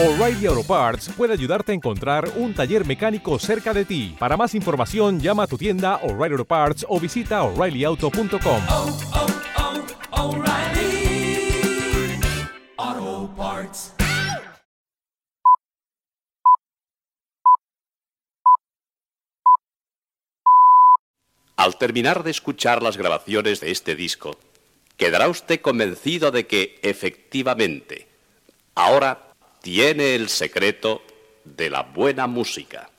O'Reilly Auto Parts puede ayudarte a encontrar un taller mecánico cerca de ti. Para más información, llama a tu tienda O'Reilly Auto Parts o visita oreillyauto.com. oh, oh, Parts. Al terminar de escuchar las grabaciones de este disco, quedará usted convencido de que, efectivamente, ahora tiene el secreto de la buena música.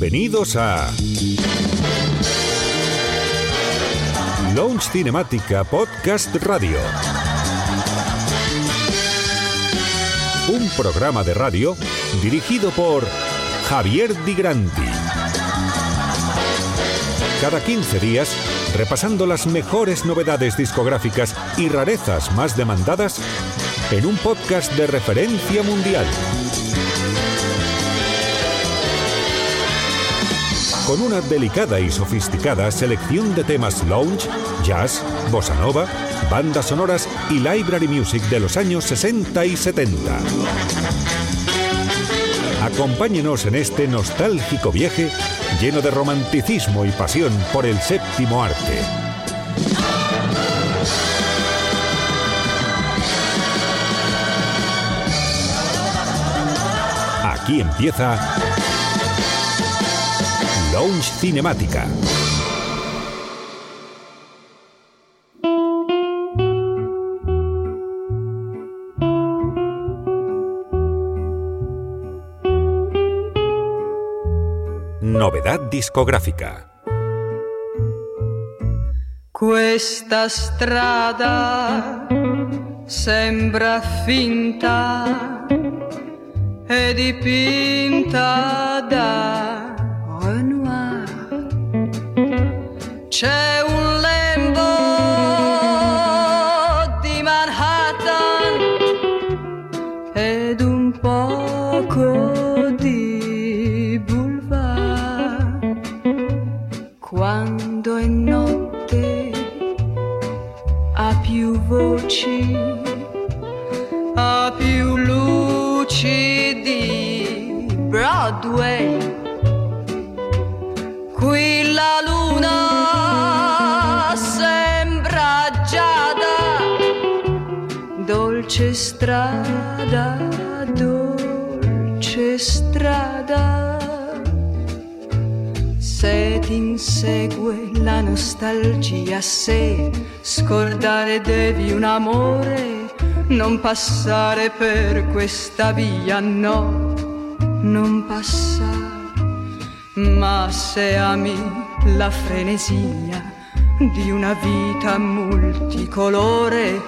Bienvenidos a Lounge Cinemática Podcast Radio. Un programa de radio dirigido por Javier Di Granti. Cada 15 días, repasando las mejores novedades discográficas y rarezas más demandadas, en un podcast de referencia mundial. Con una delicada y sofisticada selección de temas lounge, jazz, bossa nova, bandas sonoras y library music de los años 60 y 70. Acompáñenos en este nostálgico viaje lleno de romanticismo y pasión por el séptimo arte. Aquí empieza Lounge Cinemática. Novedad discográfica. Questa strada sembra finta e dipinta da Quando è notte ha più voci, ha più luci di Broadway. La nostalgia, se scordare devi un amore, non passare per questa via, no, non passare. Ma se ami la frenesia di una vita multicolore,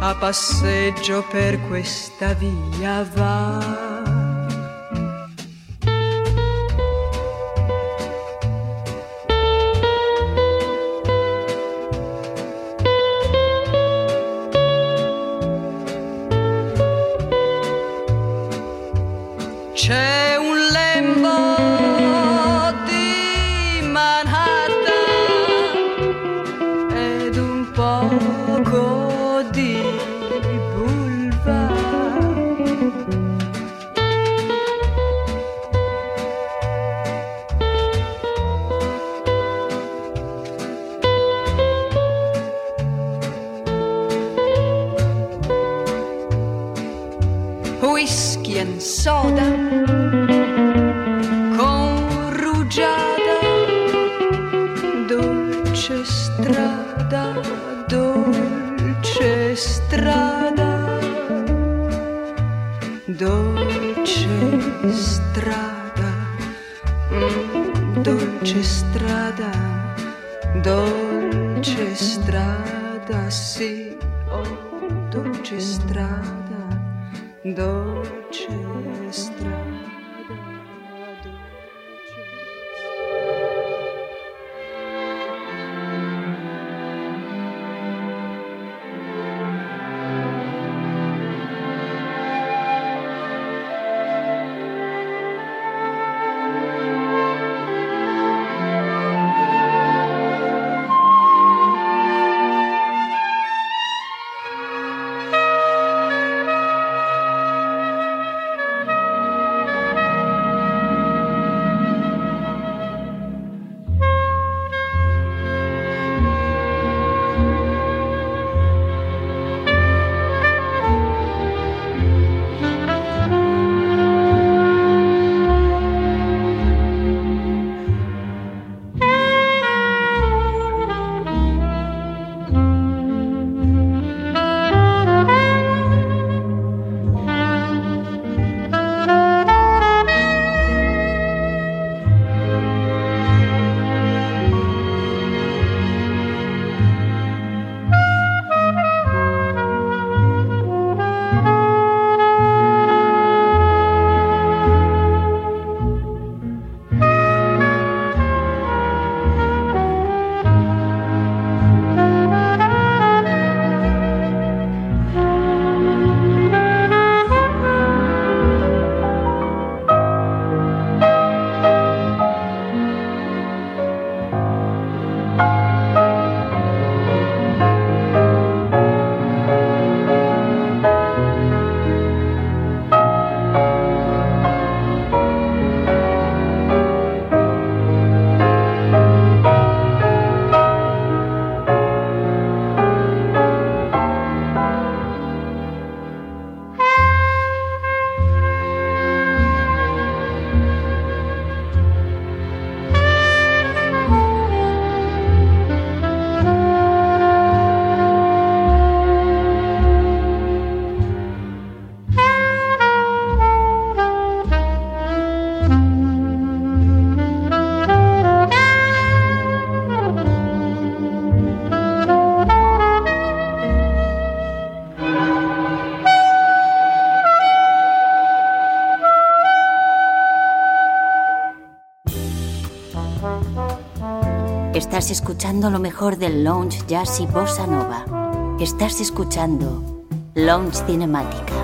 a passeggio per questa via va. Escuchando lo mejor del lounge jazz y bossa nova. Estás escuchando Lounge Cinemática.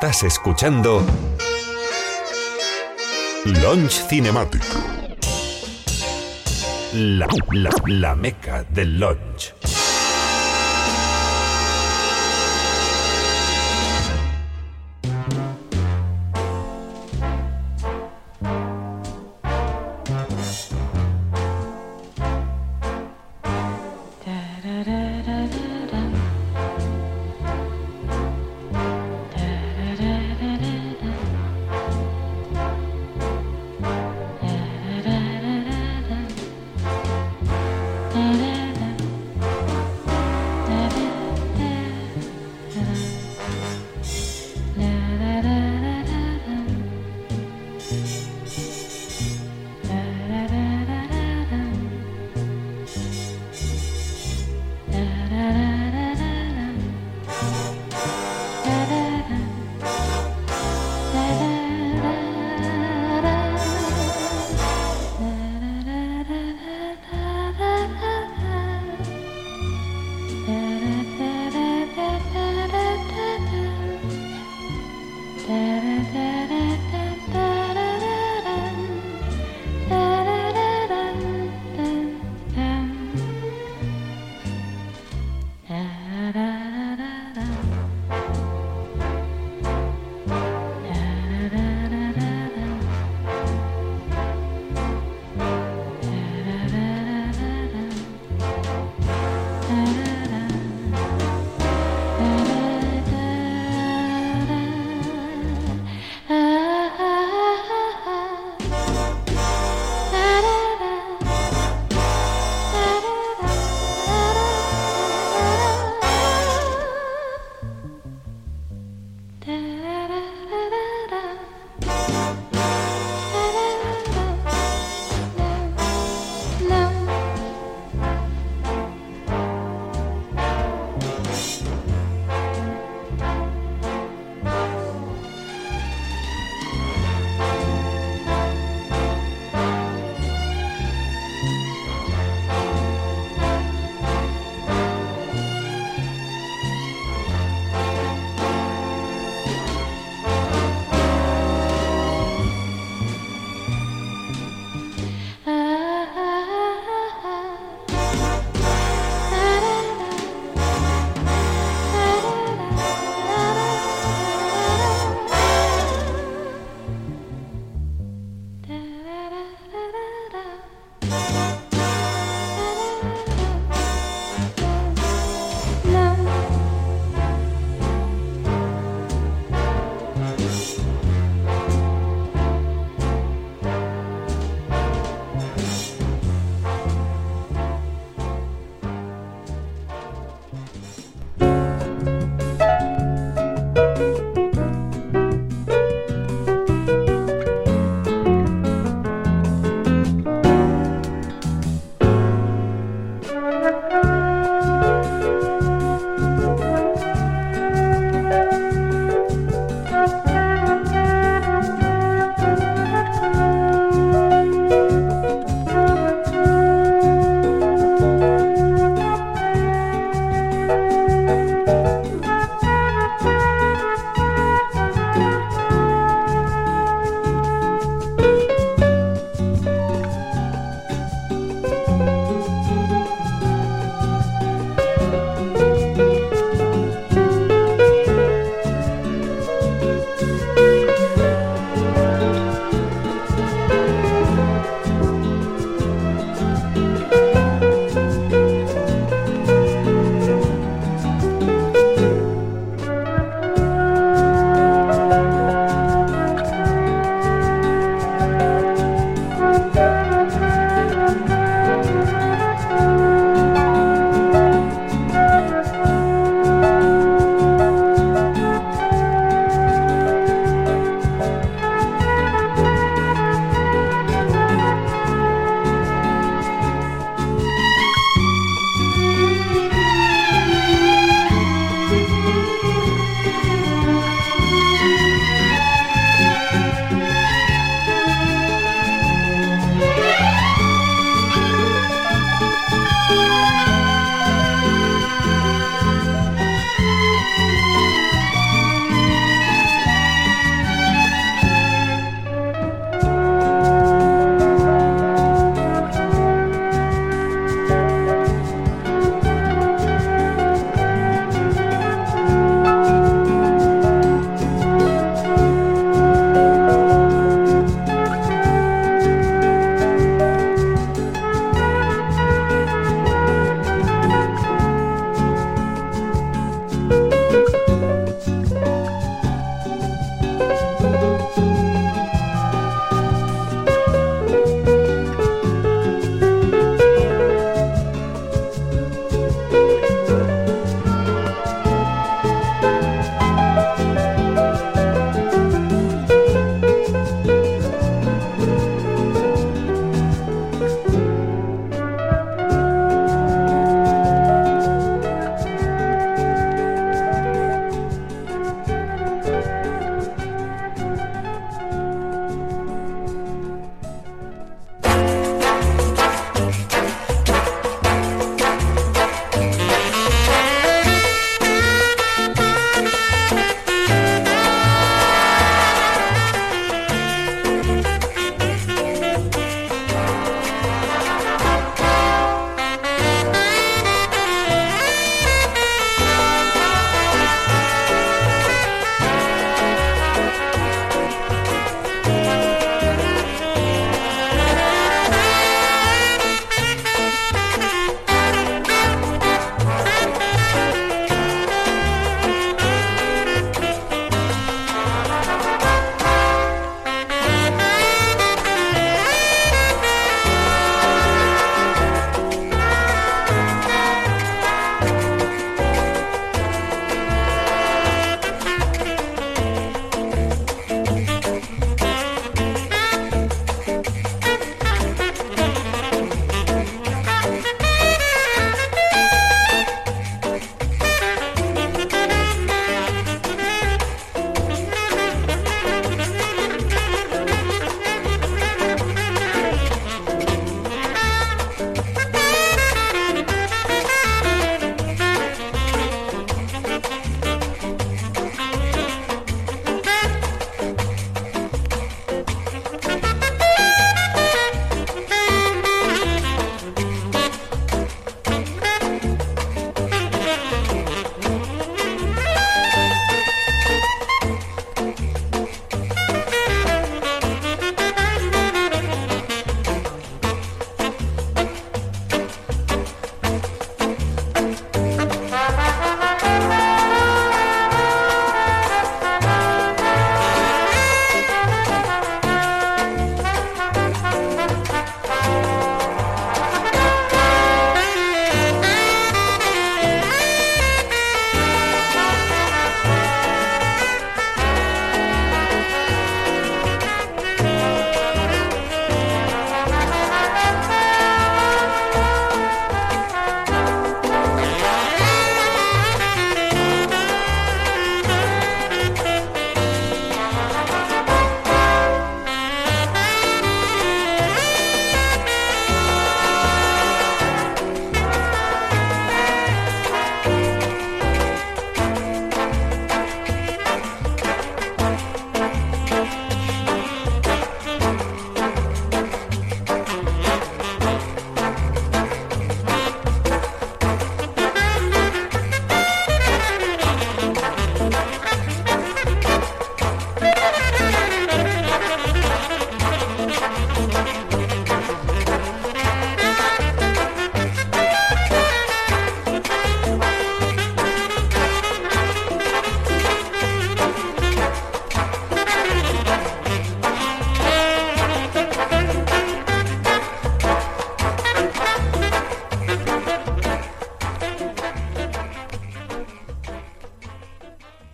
Estás escuchando Launch Cinemático. La, la, la meca del launch.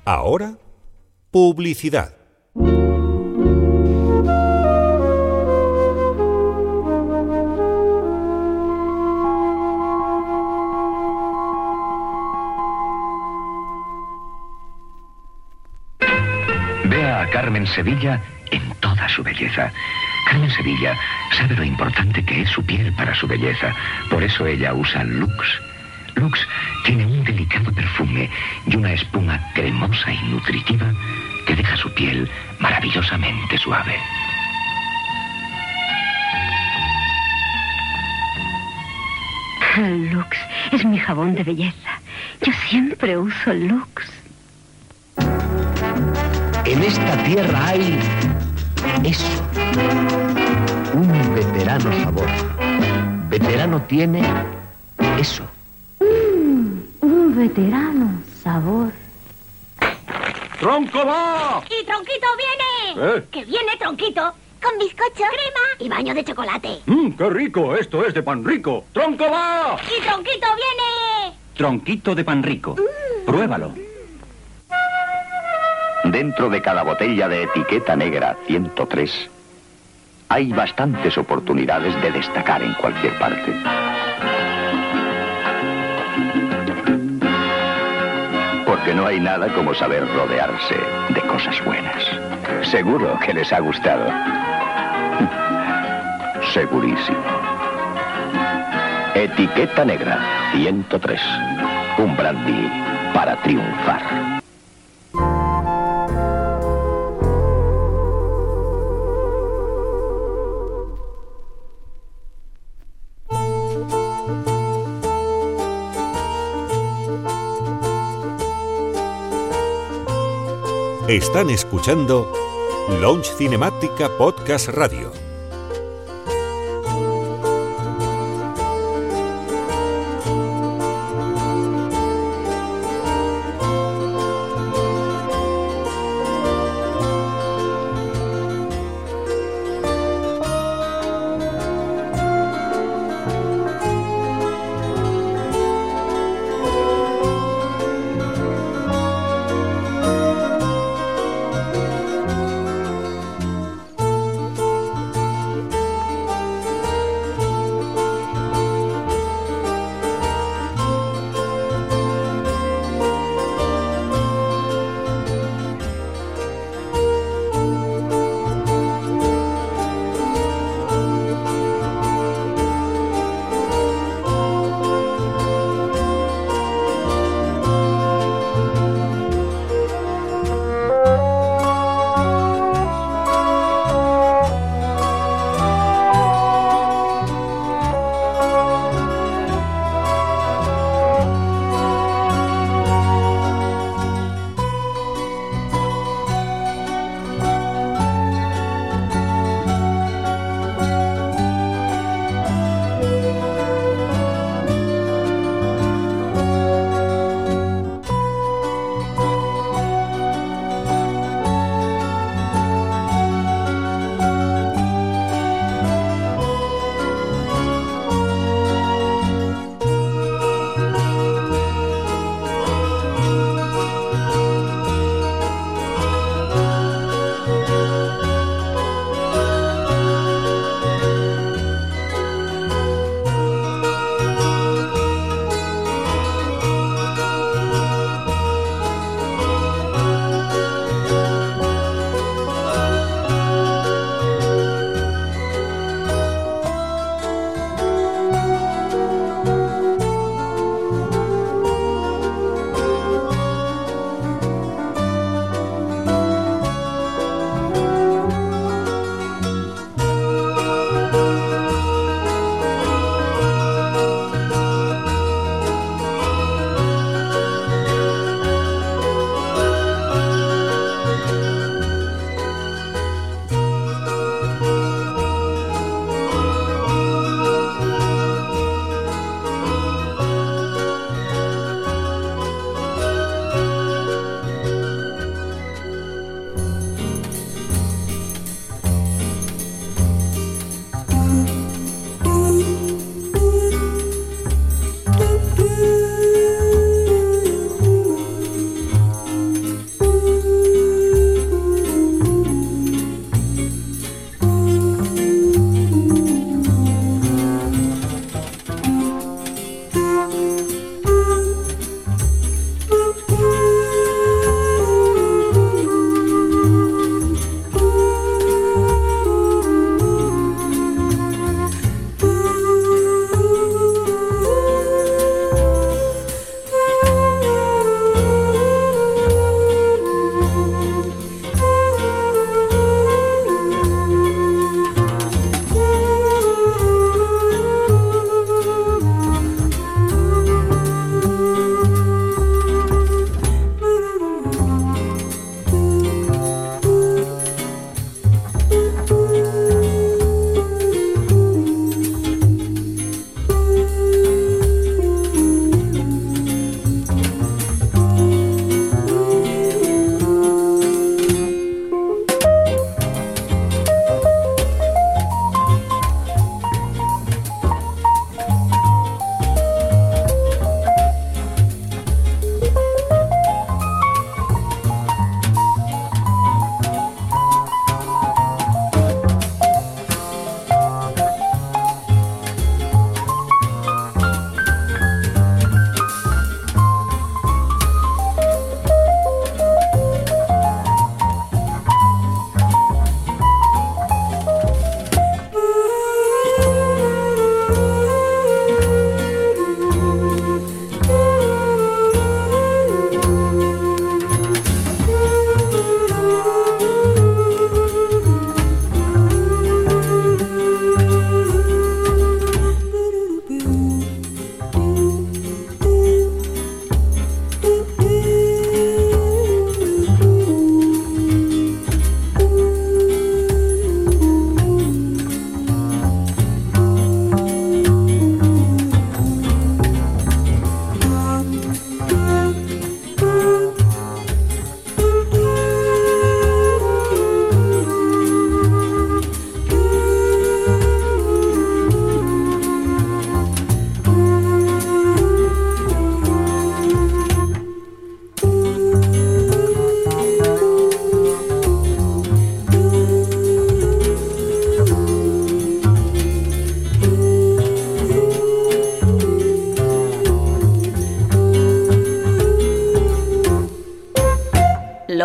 Ahora, publicidad. Vea a Carmen Sevilla en toda su belleza. Carmen Sevilla sabe lo importante que es su piel para su belleza. Por eso ella usa Lux. Lux tiene un delicado perfume y una espuma cremosa y nutritiva que deja su piel maravillosamente suave. Lux es mi jabón de belleza. Yo siempre uso Lux. En esta tierra hay eso. Un veterano sabor. Veterano tiene eso. Un veterano sabor. ¡Tronco va! ¡Y Tronquito viene! ¿Eh? ¡Que viene Tronquito! Con bizcocho, crema y baño de chocolate. ¡Mmm, qué rico! Esto es de pan rico. ¡Tronco va! ¡Y Tronquito viene! Tronquito de pan rico. Pruébalo. Dentro de cada botella de etiqueta negra 103 hay bastantes oportunidades de destacar en cualquier parte. No hay nada como saber rodearse de cosas buenas. Seguro que les ha gustado. Segurísimo. Etiqueta negra 103. Un brandy para triunfar. Están escuchando Launch Cinemática Podcast Radio.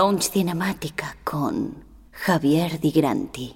Lounge Cinemática con Javier Di Granti.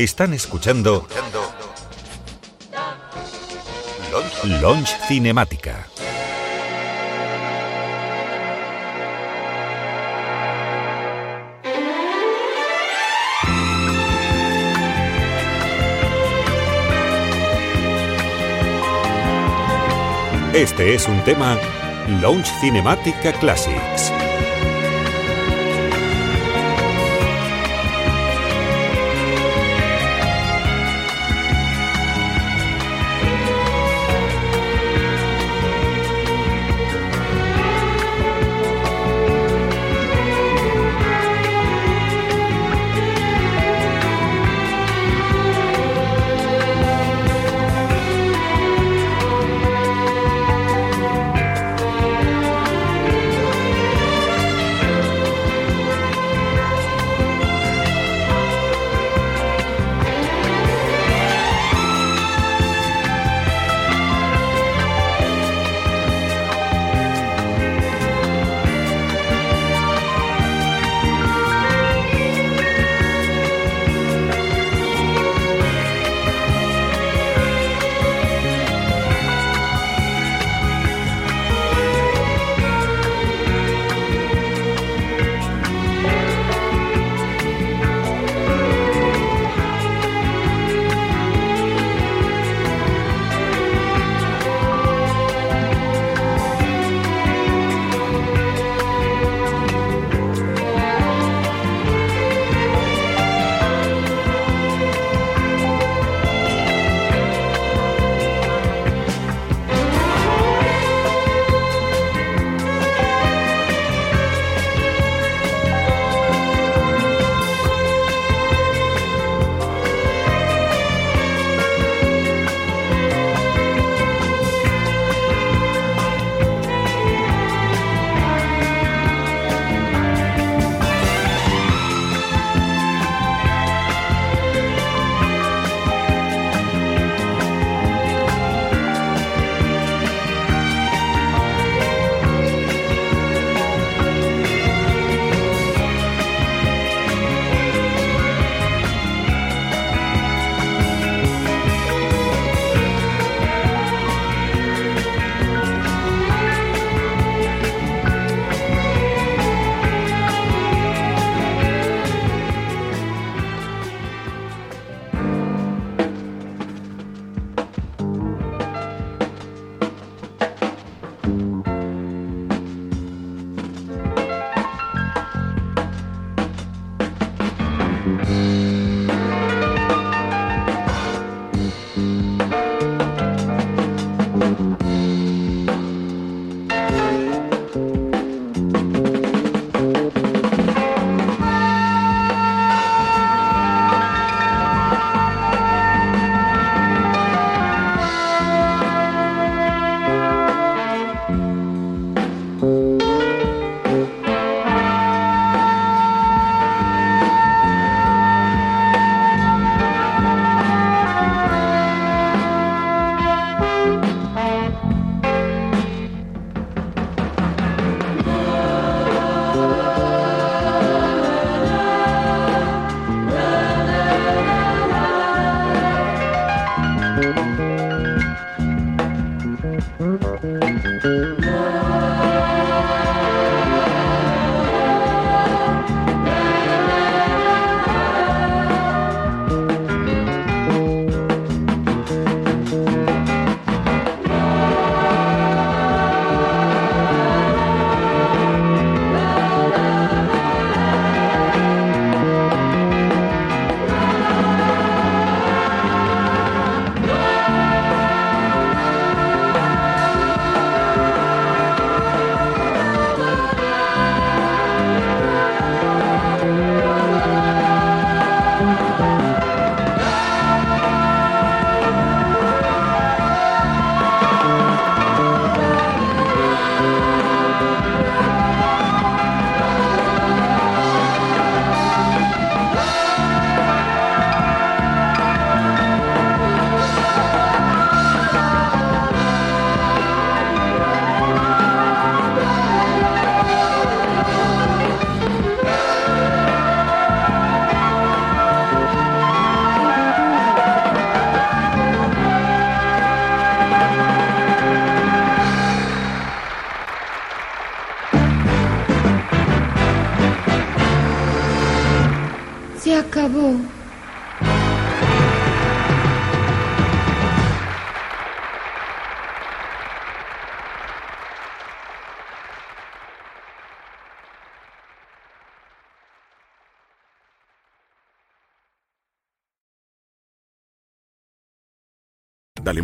Están escuchando Launch Cinemática. Este es un tema Launch Cinemática Classics.